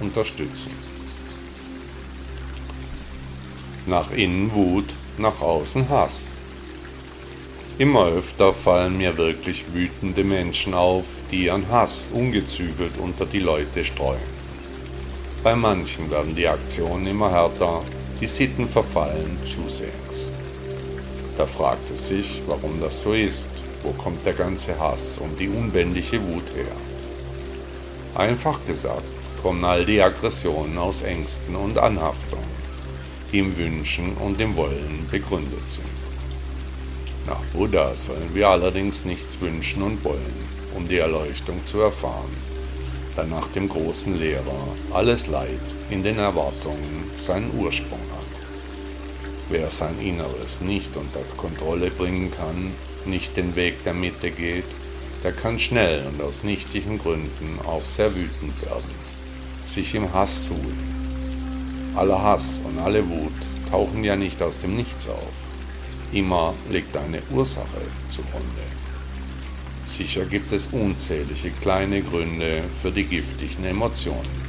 unterstützen. Nach innen Wut, nach außen Hass. Immer öfter fallen mir wirklich wütende Menschen auf, die ihren Hass ungezügelt unter die Leute streuen. Bei manchen werden die Aktionen immer härter, die Sitten verfallen zusehends. Da fragt es sich, warum das so ist. Wo kommt der ganze Hass und die unbändige Wut her? Einfach gesagt kommen all die Aggressionen aus Ängsten und Anhaftungen, die im Wünschen und im Wollen begründet sind. Nach Buddha sollen wir allerdings nichts wünschen und wollen, um die Erleuchtung zu erfahren, da nach dem großen Lehrer alles Leid in den Erwartungen seinen Ursprung hat. Wer sein Inneres nicht unter Kontrolle bringen kann, nicht den Weg der Mitte geht, der kann schnell und aus nichtigen Gründen auch sehr wütend werden, sich im Hass suhlen. Aller Hass und alle Wut tauchen ja nicht aus dem Nichts auf. Immer liegt eine Ursache zugrunde. Sicher gibt es unzählige kleine Gründe für die giftigen Emotionen.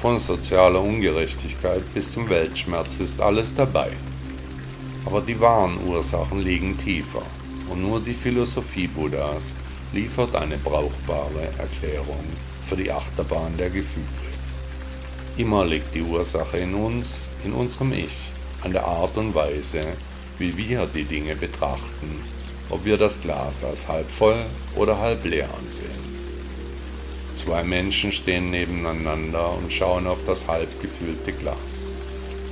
Von sozialer Ungerechtigkeit bis zum Weltschmerz ist alles dabei. Aber die wahren Ursachen liegen tiefer und nur die Philosophie Buddhas liefert eine brauchbare Erklärung für die Achterbahn der Gefühle. Immer liegt die Ursache in uns, in unserem Ich, an der Art und Weise, wie wir die Dinge betrachten, ob wir das Glas als halb voll oder halb leer ansehen. Zwei Menschen stehen nebeneinander und schauen auf das halb gefüllte Glas.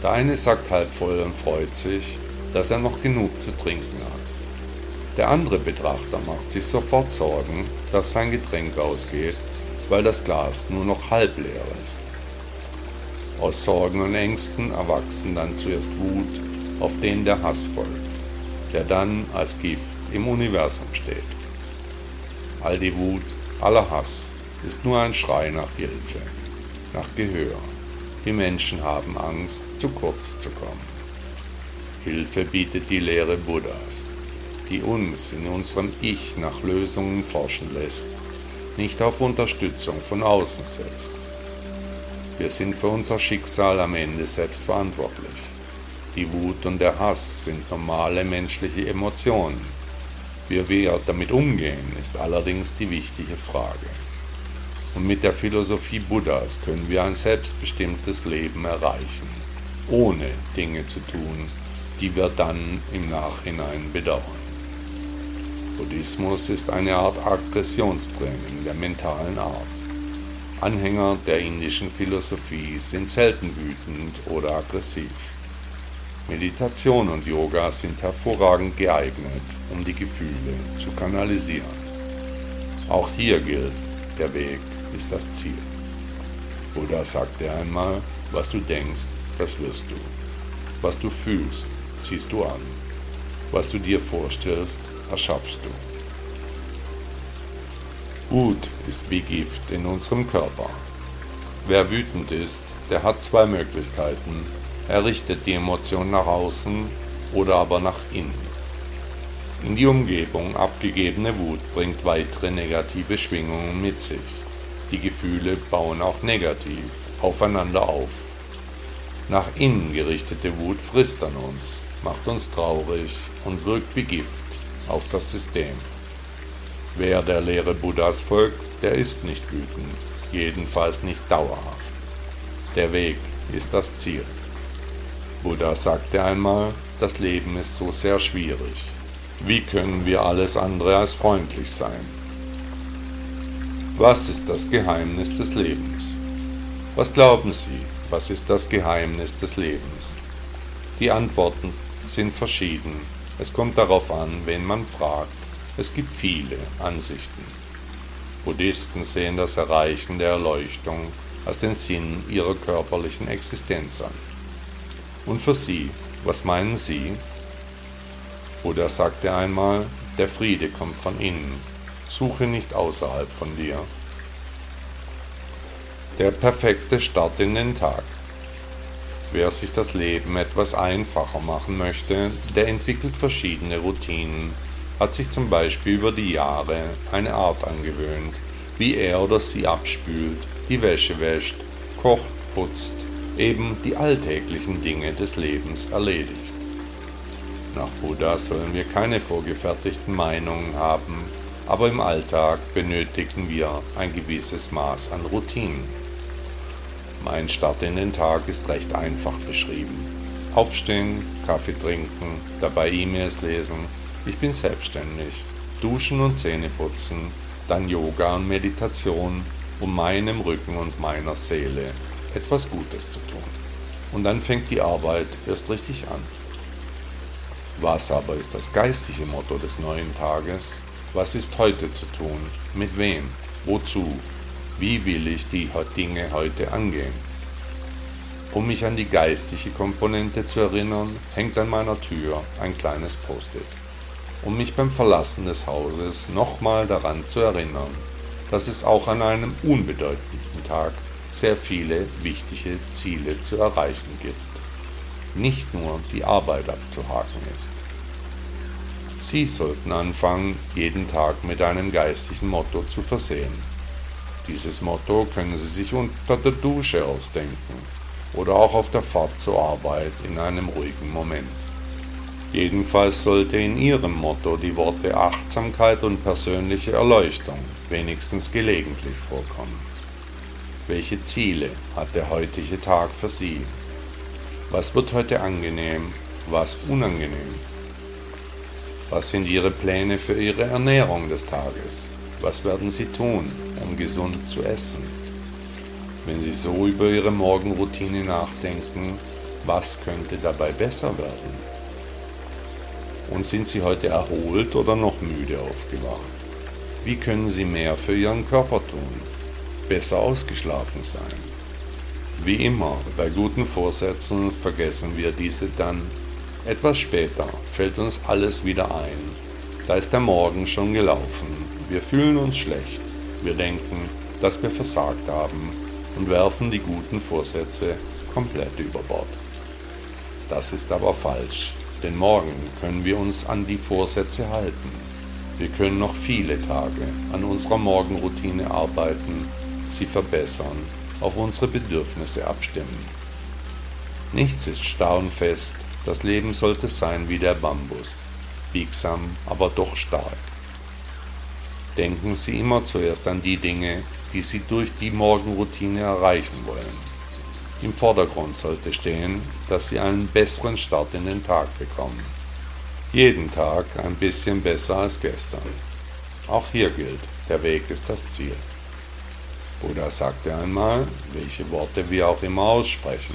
Der eine sagt halb voll und freut sich, dass er noch genug zu trinken hat. Der andere Betrachter macht sich sofort Sorgen, dass sein Getränk ausgeht, weil das Glas nur noch halb leer ist. Aus Sorgen und Ängsten erwachsen dann zuerst Wut, auf den der Hass folgt, der dann als Gift im Universum steht. All die Wut, aller Hass ist nur ein Schrei nach Hilfe, nach Gehör. Die Menschen haben Angst, zu kurz zu kommen. Hilfe bietet die Lehre Buddhas die uns in unserem Ich nach Lösungen forschen lässt, nicht auf Unterstützung von außen setzt. Wir sind für unser Schicksal am Ende selbst verantwortlich. Die Wut und der Hass sind normale menschliche Emotionen. Wie wir damit umgehen, ist allerdings die wichtige Frage. Und mit der Philosophie Buddhas können wir ein selbstbestimmtes Leben erreichen, ohne Dinge zu tun, die wir dann im Nachhinein bedauern. Buddhismus ist eine Art Aggressionstraining der mentalen Art. Anhänger der indischen Philosophie sind selten wütend oder aggressiv. Meditation und Yoga sind hervorragend geeignet, um die Gefühle zu kanalisieren. Auch hier gilt, der Weg ist das Ziel. Buddha sagte einmal, was du denkst, das wirst du. Was du fühlst, ziehst du an. Was du dir vorstellst, erschaffst du. Wut ist wie Gift in unserem Körper. Wer wütend ist, der hat zwei Möglichkeiten. Er richtet die Emotion nach außen oder aber nach innen. In die Umgebung abgegebene Wut bringt weitere negative Schwingungen mit sich. Die Gefühle bauen auch negativ aufeinander auf. Nach innen gerichtete Wut frisst an uns, macht uns traurig und wirkt wie Gift auf das System. Wer der Lehre Buddhas folgt, der ist nicht wütend, jedenfalls nicht dauerhaft. Der Weg ist das Ziel. Buddha sagte einmal, das Leben ist so sehr schwierig. Wie können wir alles andere als freundlich sein? Was ist das Geheimnis des Lebens? Was glauben Sie, was ist das Geheimnis des Lebens? Die Antworten sind verschieden es kommt darauf an, wen man fragt. Es gibt viele Ansichten. Buddhisten sehen das Erreichen der Erleuchtung als den Sinn ihrer körperlichen Existenz an. Und für Sie, was meinen Sie? Buddha sagte einmal, der Friede kommt von innen, suche nicht außerhalb von dir. Der perfekte Start in den Tag. Wer sich das Leben etwas einfacher machen möchte, der entwickelt verschiedene Routinen, hat sich zum Beispiel über die Jahre eine Art angewöhnt, wie er oder sie abspült, die Wäsche wäscht, kocht, putzt, eben die alltäglichen Dinge des Lebens erledigt. Nach Buddha sollen wir keine vorgefertigten Meinungen haben, aber im Alltag benötigen wir ein gewisses Maß an Routinen. Mein Start in den Tag ist recht einfach beschrieben. Aufstehen, Kaffee trinken, dabei E-Mails lesen, ich bin selbstständig, duschen und Zähne putzen, dann Yoga und Meditation, um meinem Rücken und meiner Seele etwas Gutes zu tun. Und dann fängt die Arbeit erst richtig an. Was aber ist das geistige Motto des neuen Tages? Was ist heute zu tun? Mit wem? Wozu? Wie will ich die Dinge heute angehen? Um mich an die geistige Komponente zu erinnern, hängt an meiner Tür ein kleines Post-it um mich beim Verlassen des Hauses nochmal daran zu erinnern, dass es auch an einem unbedeutenden Tag sehr viele wichtige Ziele zu erreichen gibt. Nicht nur die Arbeit abzuhaken ist. Sie sollten anfangen, jeden Tag mit einem geistlichen Motto zu versehen. Dieses Motto können Sie sich unter der Dusche ausdenken oder auch auf der Fahrt zur Arbeit in einem ruhigen Moment. Jedenfalls sollte in Ihrem Motto die Worte Achtsamkeit und persönliche Erleuchtung wenigstens gelegentlich vorkommen. Welche Ziele hat der heutige Tag für Sie? Was wird heute angenehm, was unangenehm? Was sind Ihre Pläne für Ihre Ernährung des Tages? Was werden Sie tun, um gesund zu essen? Wenn Sie so über Ihre Morgenroutine nachdenken, was könnte dabei besser werden? Und sind Sie heute erholt oder noch müde aufgewacht? Wie können Sie mehr für Ihren Körper tun? Besser ausgeschlafen sein? Wie immer, bei guten Vorsätzen vergessen wir diese dann. Etwas später fällt uns alles wieder ein. Da ist der Morgen schon gelaufen. Wir fühlen uns schlecht. Wir denken, dass wir versagt haben und werfen die guten Vorsätze komplett über Bord. Das ist aber falsch. Denn morgen können wir uns an die Vorsätze halten. Wir können noch viele Tage an unserer Morgenroutine arbeiten, sie verbessern, auf unsere Bedürfnisse abstimmen. Nichts ist starr und fest, das Leben sollte sein wie der Bambus, biegsam, aber doch stark. Denken Sie immer zuerst an die Dinge, die Sie durch die Morgenroutine erreichen wollen. Im Vordergrund sollte stehen, dass Sie einen besseren Start in den Tag bekommen. Jeden Tag ein bisschen besser als gestern. Auch hier gilt, der Weg ist das Ziel. Buddha sagte einmal, welche Worte wir auch immer aussprechen,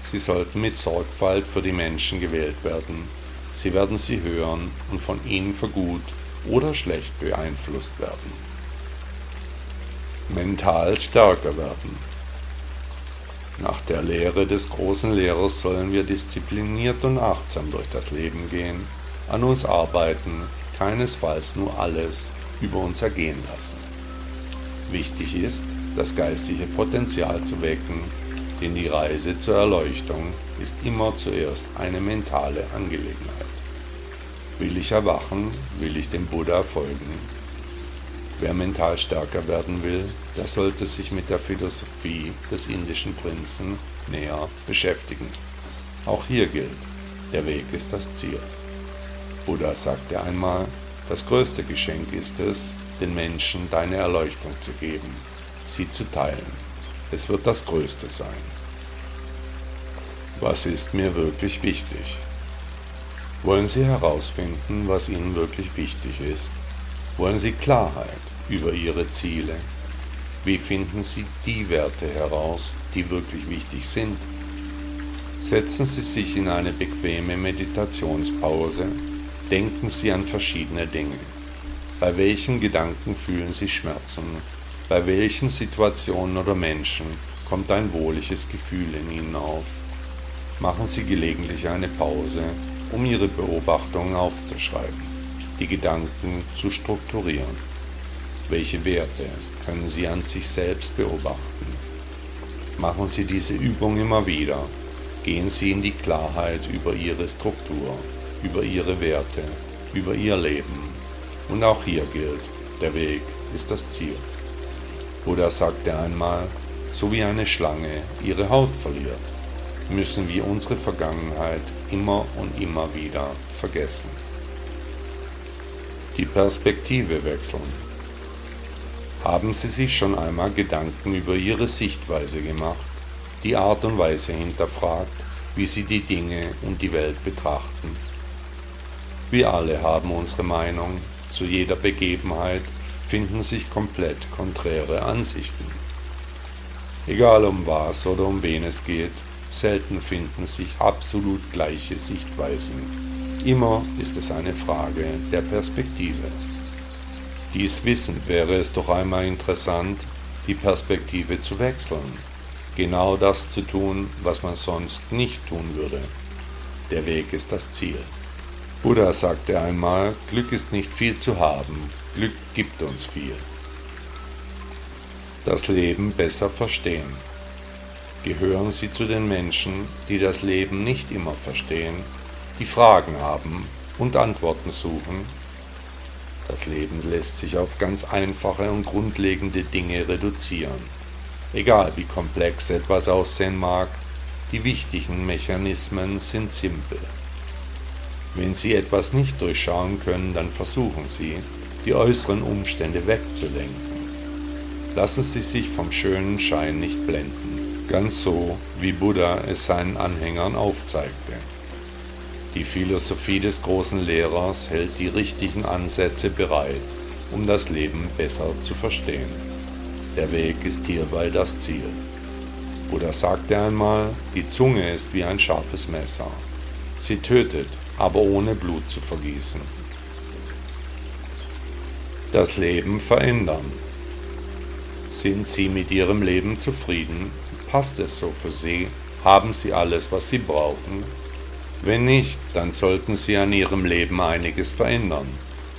sie sollten mit Sorgfalt für die Menschen gewählt werden. Sie werden sie hören und von ihnen für gut oder schlecht beeinflusst werden. Mental stärker werden. Nach der Lehre des großen Lehrers sollen wir diszipliniert und achtsam durch das Leben gehen, an uns arbeiten, keinesfalls nur alles über uns ergehen lassen. Wichtig ist, das geistige Potenzial zu wecken, denn die Reise zur Erleuchtung ist immer zuerst eine mentale Angelegenheit. Will ich erwachen, will ich dem Buddha folgen, Wer mental stärker werden will, der sollte sich mit der Philosophie des indischen Prinzen näher beschäftigen. Auch hier gilt, der Weg ist das Ziel. Buddha sagte einmal, das größte Geschenk ist es, den Menschen deine Erleuchtung zu geben, sie zu teilen. Es wird das Größte sein. Was ist mir wirklich wichtig? Wollen Sie herausfinden, was Ihnen wirklich wichtig ist? Wollen Sie Klarheit? über ihre Ziele? Wie finden Sie die Werte heraus, die wirklich wichtig sind? Setzen Sie sich in eine bequeme Meditationspause, denken Sie an verschiedene Dinge. Bei welchen Gedanken fühlen Sie Schmerzen? Bei welchen Situationen oder Menschen kommt ein wohliges Gefühl in Ihnen auf. Machen Sie gelegentlich eine Pause, um Ihre Beobachtungen aufzuschreiben, die Gedanken zu strukturieren. Welche Werte können Sie an sich selbst beobachten? Machen Sie diese Übung immer wieder. Gehen Sie in die Klarheit über Ihre Struktur, über Ihre Werte, über Ihr Leben. Und auch hier gilt, der Weg ist das Ziel. Buddha sagte einmal, so wie eine Schlange ihre Haut verliert, müssen wir unsere Vergangenheit immer und immer wieder vergessen. Die Perspektive wechseln. Haben Sie sich schon einmal Gedanken über Ihre Sichtweise gemacht, die Art und Weise hinterfragt, wie Sie die Dinge und die Welt betrachten? Wir alle haben unsere Meinung zu jeder Begebenheit finden sich komplett konträre Ansichten. Egal um was oder um wen es geht, selten finden sich absolut gleiche Sichtweisen. Immer ist es eine Frage der Perspektive. Dies wissend wäre es doch einmal interessant, die Perspektive zu wechseln, genau das zu tun, was man sonst nicht tun würde. Der Weg ist das Ziel. Buddha sagte einmal, Glück ist nicht viel zu haben, Glück gibt uns viel. Das Leben besser verstehen. Gehören Sie zu den Menschen, die das Leben nicht immer verstehen, die Fragen haben und Antworten suchen? Das Leben lässt sich auf ganz einfache und grundlegende Dinge reduzieren. Egal wie komplex etwas aussehen mag, die wichtigen Mechanismen sind simpel. Wenn Sie etwas nicht durchschauen können, dann versuchen Sie, die äußeren Umstände wegzulenken. Lassen Sie sich vom schönen Schein nicht blenden, ganz so wie Buddha es seinen Anhängern aufzeigte. Die Philosophie des großen Lehrers hält die richtigen Ansätze bereit, um das Leben besser zu verstehen. Der Weg ist hierbei das Ziel. Buddha sagte einmal, die Zunge ist wie ein scharfes Messer. Sie tötet, aber ohne Blut zu vergießen. Das Leben verändern. Sind Sie mit Ihrem Leben zufrieden? Passt es so für Sie? Haben Sie alles, was Sie brauchen? Wenn nicht, dann sollten Sie an Ihrem Leben einiges verändern,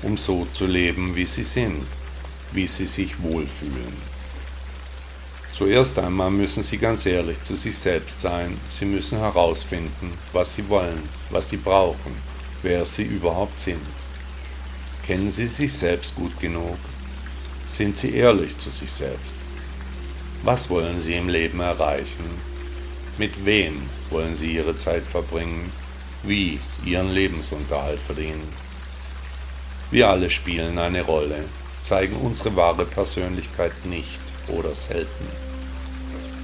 um so zu leben, wie Sie sind, wie Sie sich wohlfühlen. Zuerst einmal müssen Sie ganz ehrlich zu sich selbst sein. Sie müssen herausfinden, was Sie wollen, was Sie brauchen, wer Sie überhaupt sind. Kennen Sie sich selbst gut genug? Sind Sie ehrlich zu sich selbst? Was wollen Sie im Leben erreichen? Mit wem wollen Sie Ihre Zeit verbringen? Wie Ihren Lebensunterhalt verdienen? Wir alle spielen eine Rolle, zeigen unsere wahre Persönlichkeit nicht oder selten.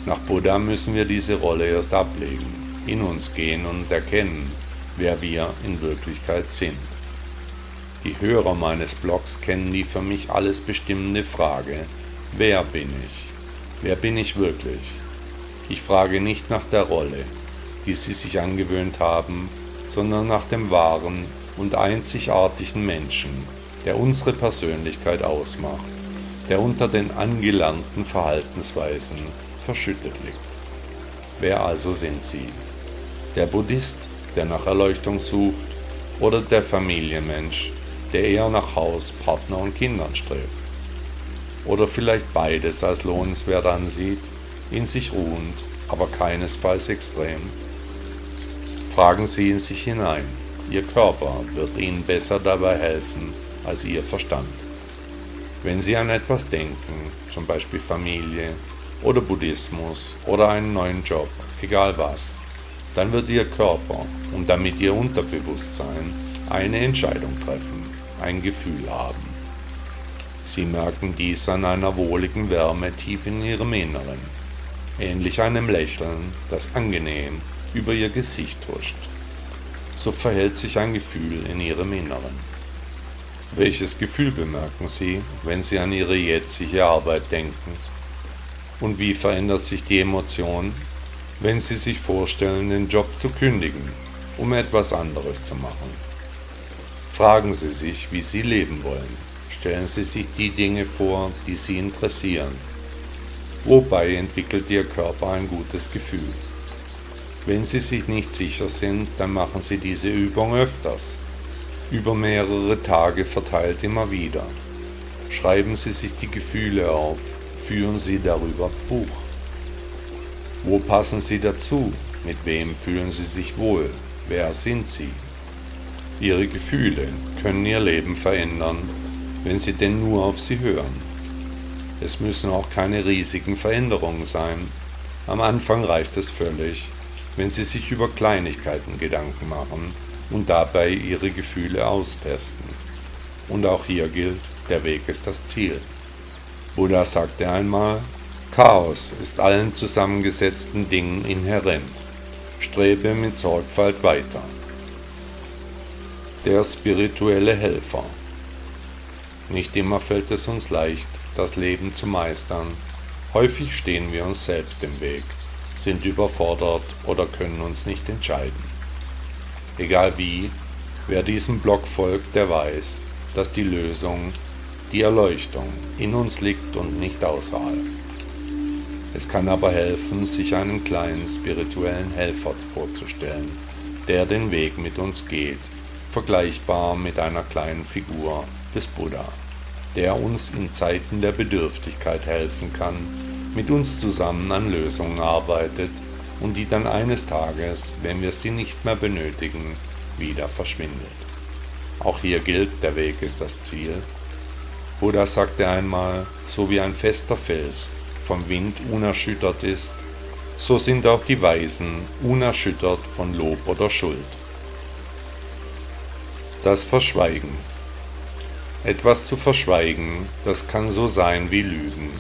Nach Buddha müssen wir diese Rolle erst ablegen, in uns gehen und erkennen, wer wir in Wirklichkeit sind. Die Hörer meines Blogs kennen die für mich alles bestimmende Frage, wer bin ich? Wer bin ich wirklich? Ich frage nicht nach der Rolle, die sie sich angewöhnt haben, sondern nach dem wahren und einzigartigen Menschen, der unsere Persönlichkeit ausmacht der unter den angelernten Verhaltensweisen verschüttet liegt. Wer also sind Sie? Der Buddhist, der nach Erleuchtung sucht, oder der Familienmensch, der eher nach Haus, Partner und Kindern strebt? Oder vielleicht beides als lohnenswert ansieht, in sich ruhend, aber keinesfalls extrem? Fragen Sie in sich hinein. Ihr Körper wird Ihnen besser dabei helfen als Ihr Verstand. Wenn Sie an etwas denken, zum Beispiel Familie oder Buddhismus oder einen neuen Job, egal was, dann wird Ihr Körper und damit Ihr Unterbewusstsein eine Entscheidung treffen, ein Gefühl haben. Sie merken dies an einer wohligen Wärme tief in Ihrem Inneren, ähnlich einem Lächeln, das angenehm über Ihr Gesicht huscht. So verhält sich ein Gefühl in Ihrem Inneren. Welches Gefühl bemerken Sie, wenn Sie an Ihre jetzige Arbeit denken? Und wie verändert sich die Emotion, wenn Sie sich vorstellen, den Job zu kündigen, um etwas anderes zu machen? Fragen Sie sich, wie Sie leben wollen. Stellen Sie sich die Dinge vor, die Sie interessieren. wobei entwickelt Ihr Körper ein gutes Gefühl. Wenn Sie sich nicht sicher sind, dann machen Sie diese Übung öfters, über mehrere Tage verteilt immer wieder. Schreiben Sie sich die Gefühle auf, führen Sie darüber Buch. Wo passen Sie dazu? Mit wem fühlen Sie sich wohl? Wer sind Sie? Ihre Gefühle können Ihr Leben verändern, wenn Sie denn nur auf sie hören. Es müssen auch keine riesigen Veränderungen sein. Am Anfang reicht es völlig, wenn Sie sich über Kleinigkeiten Gedanken machen und dabei Ihre Gefühle austesten. Und auch hier gilt, der Weg ist das Ziel. Buddha sagte einmal, Chaos ist allen zusammengesetzten Dingen inhärent. Strebe mit Sorgfalt weiter. Der spirituelle Helfer. Nicht immer fällt es uns leicht, das Leben zu meistern. Häufig stehen wir uns selbst im Weg, sind überfordert oder können uns nicht entscheiden. Egal wie, wer diesem Block folgt, der weiß, dass die Lösung, die Erleuchtung in uns liegt und nicht außerhalb. Es kann aber helfen, sich einen kleinen spirituellen Helfer vorzustellen, der den Weg mit uns geht, vergleichbar mit einer kleinen Figur des Buddha, der uns in Zeiten der Bedürftigkeit helfen kann, mit uns zusammen an Lösungen arbeitet und die dann eines Tages, wenn wir sie nicht mehr benötigen, wieder verschwindet. Auch hier gilt, der Weg ist das Ziel. Buddha sagte einmal, so wie ein fester Fels vom Wind unerschüttert ist, so sind auch die Weisen unerschüttert von Lob oder Schuld. Das Verschweigen. Etwas zu verschweigen, das kann so sein wie Lügen.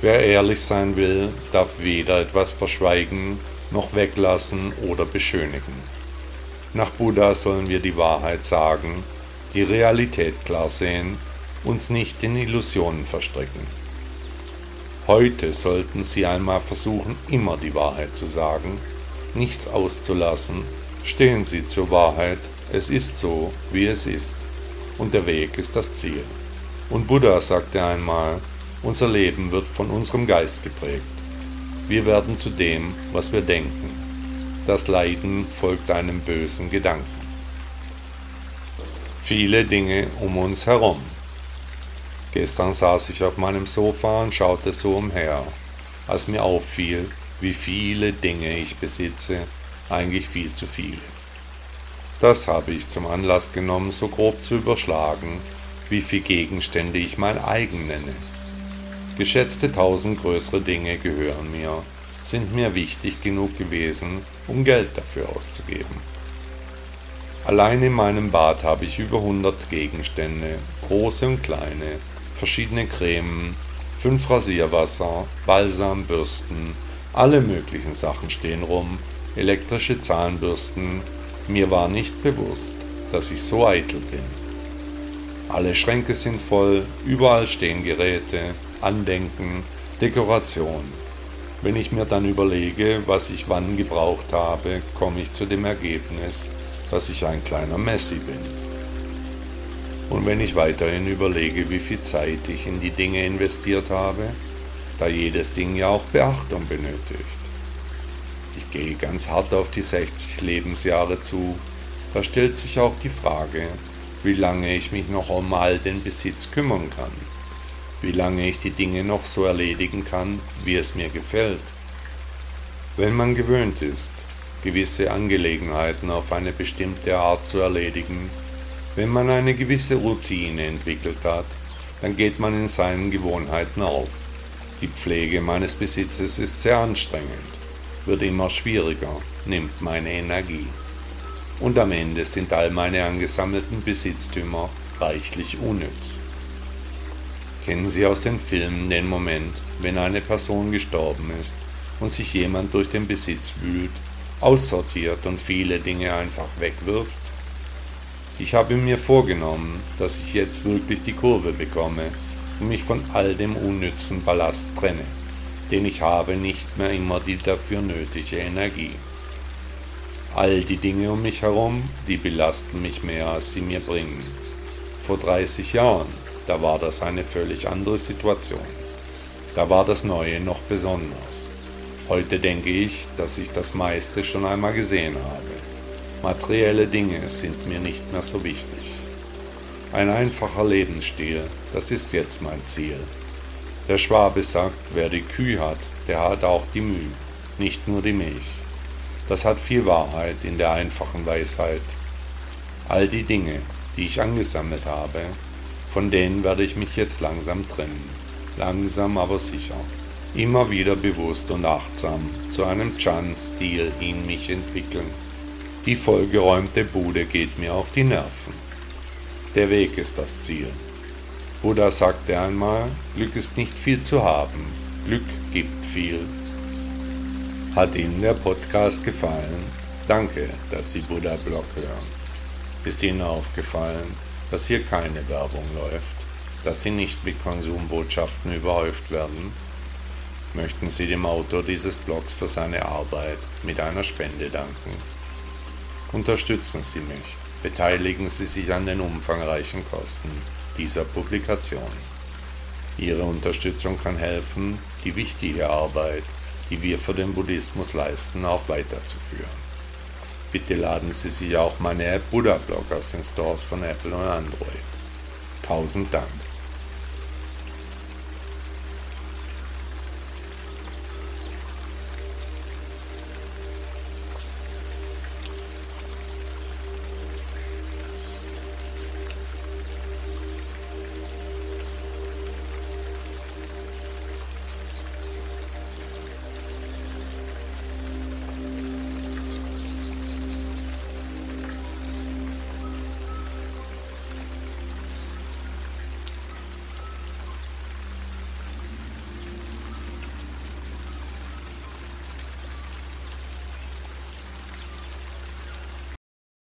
Wer ehrlich sein will, darf weder etwas verschweigen, noch weglassen oder beschönigen. Nach Buddha sollen wir die Wahrheit sagen, die Realität klar sehen, uns nicht in Illusionen verstricken. Heute sollten Sie einmal versuchen, immer die Wahrheit zu sagen, nichts auszulassen. Stehen Sie zur Wahrheit, es ist so, wie es ist, und der Weg ist das Ziel. Und Buddha sagte einmal, unser Leben wird von unserem Geist geprägt. Wir werden zu dem, was wir denken. Das Leiden folgt einem bösen Gedanken. Viele Dinge um uns herum. Gestern saß ich auf meinem Sofa und schaute so umher, als mir auffiel, wie viele Dinge ich besitze, eigentlich viel zu viele. Das habe ich zum Anlass genommen, so grob zu überschlagen, wie viele Gegenstände ich mein eigen nenne. Geschätzte tausend größere Dinge gehören mir, sind mir wichtig genug gewesen, um Geld dafür auszugeben. Allein in meinem Bad habe ich über 100 Gegenstände, große und kleine, verschiedene Cremen, fünf Rasierwasser, Balsam, Bürsten, alle möglichen Sachen stehen rum, elektrische Zahnbürsten. Mir war nicht bewusst, dass ich so eitel bin. Alle Schränke sind voll, überall stehen Geräte, Andenken, Dekoration. Wenn ich mir dann überlege, was ich wann gebraucht habe, komme ich zu dem Ergebnis, dass ich ein kleiner Messi bin. Und wenn ich weiterhin überlege, wie viel Zeit ich in die Dinge investiert habe, da jedes Ding ja auch Beachtung benötigt. Gehe ganz hart auf die 60 Lebensjahre zu, da stellt sich auch die Frage, wie lange ich mich noch um all den Besitz kümmern kann, wie lange ich die Dinge noch so erledigen kann, wie es mir gefällt. Wenn man gewöhnt ist, gewisse Angelegenheiten auf eine bestimmte Art zu erledigen, wenn man eine gewisse Routine entwickelt hat, dann geht man in seinen Gewohnheiten auf. Die Pflege meines Besitzes ist sehr anstrengend, wird immer schwieriger, nimmt meine Energie. Und am Ende sind all meine angesammelten Besitztümer reichlich unnütz. Kennen Sie aus den Filmen den Moment, wenn eine Person gestorben ist und sich jemand durch den Besitz wühlt, aussortiert und viele Dinge einfach wegwirft? Ich habe mir vorgenommen, dass ich jetzt wirklich die Kurve bekomme und mich von all dem unnützen Ballast trenne, denn ich habe nicht mehr immer die dafür nötige Energie. All die Dinge um mich herum, die belasten mich mehr, als sie mir bringen. Vor 30 Jahren, da war das eine völlig andere Situation. Da war das Neue noch besonders. Heute denke ich, dass ich das meiste schon einmal gesehen habe. Materielle Dinge sind mir nicht mehr so wichtig. Ein einfacher Lebensstil, das ist jetzt mein Ziel. Der Schwabe sagt, wer die Kühe hat, der hat auch die Mühe, nicht nur die Milch. Das hat viel Wahrheit in der einfachen Weisheit. All die Dinge, die ich angesammelt habe, von denen werde ich mich jetzt langsam trennen. Langsam aber sicher. Immer wieder bewusst und achtsam zu einem Chan-Stil in mich entwickeln. Die vollgeräumte Bude geht mir auf die Nerven. Der Weg ist das Ziel. Buddha sagte einmal, Glück ist nicht viel zu haben, Glück gibt viel. Hat Ihnen der Podcast gefallen? Danke, dass Sie Buddha Blog hören. Ist Ihnen aufgefallen, dass hier keine Werbung läuft, dass Sie nicht mit Konsumbotschaften überhäuft werden? Möchten Sie dem Autor dieses Blogs für seine Arbeit mit einer Spende danken? Unterstützen Sie mich beteiligen Sie sich an den umfangreichen Kosten dieser Publikation. Ihre Unterstützung kann helfen, die wichtige Arbeit, die wir für den Buddhismus leisten, auch weiterzuführen. Bitte laden Sie sich auch meine App Buddha Blog aus den Stores von Apple und Android. Tausend Dank.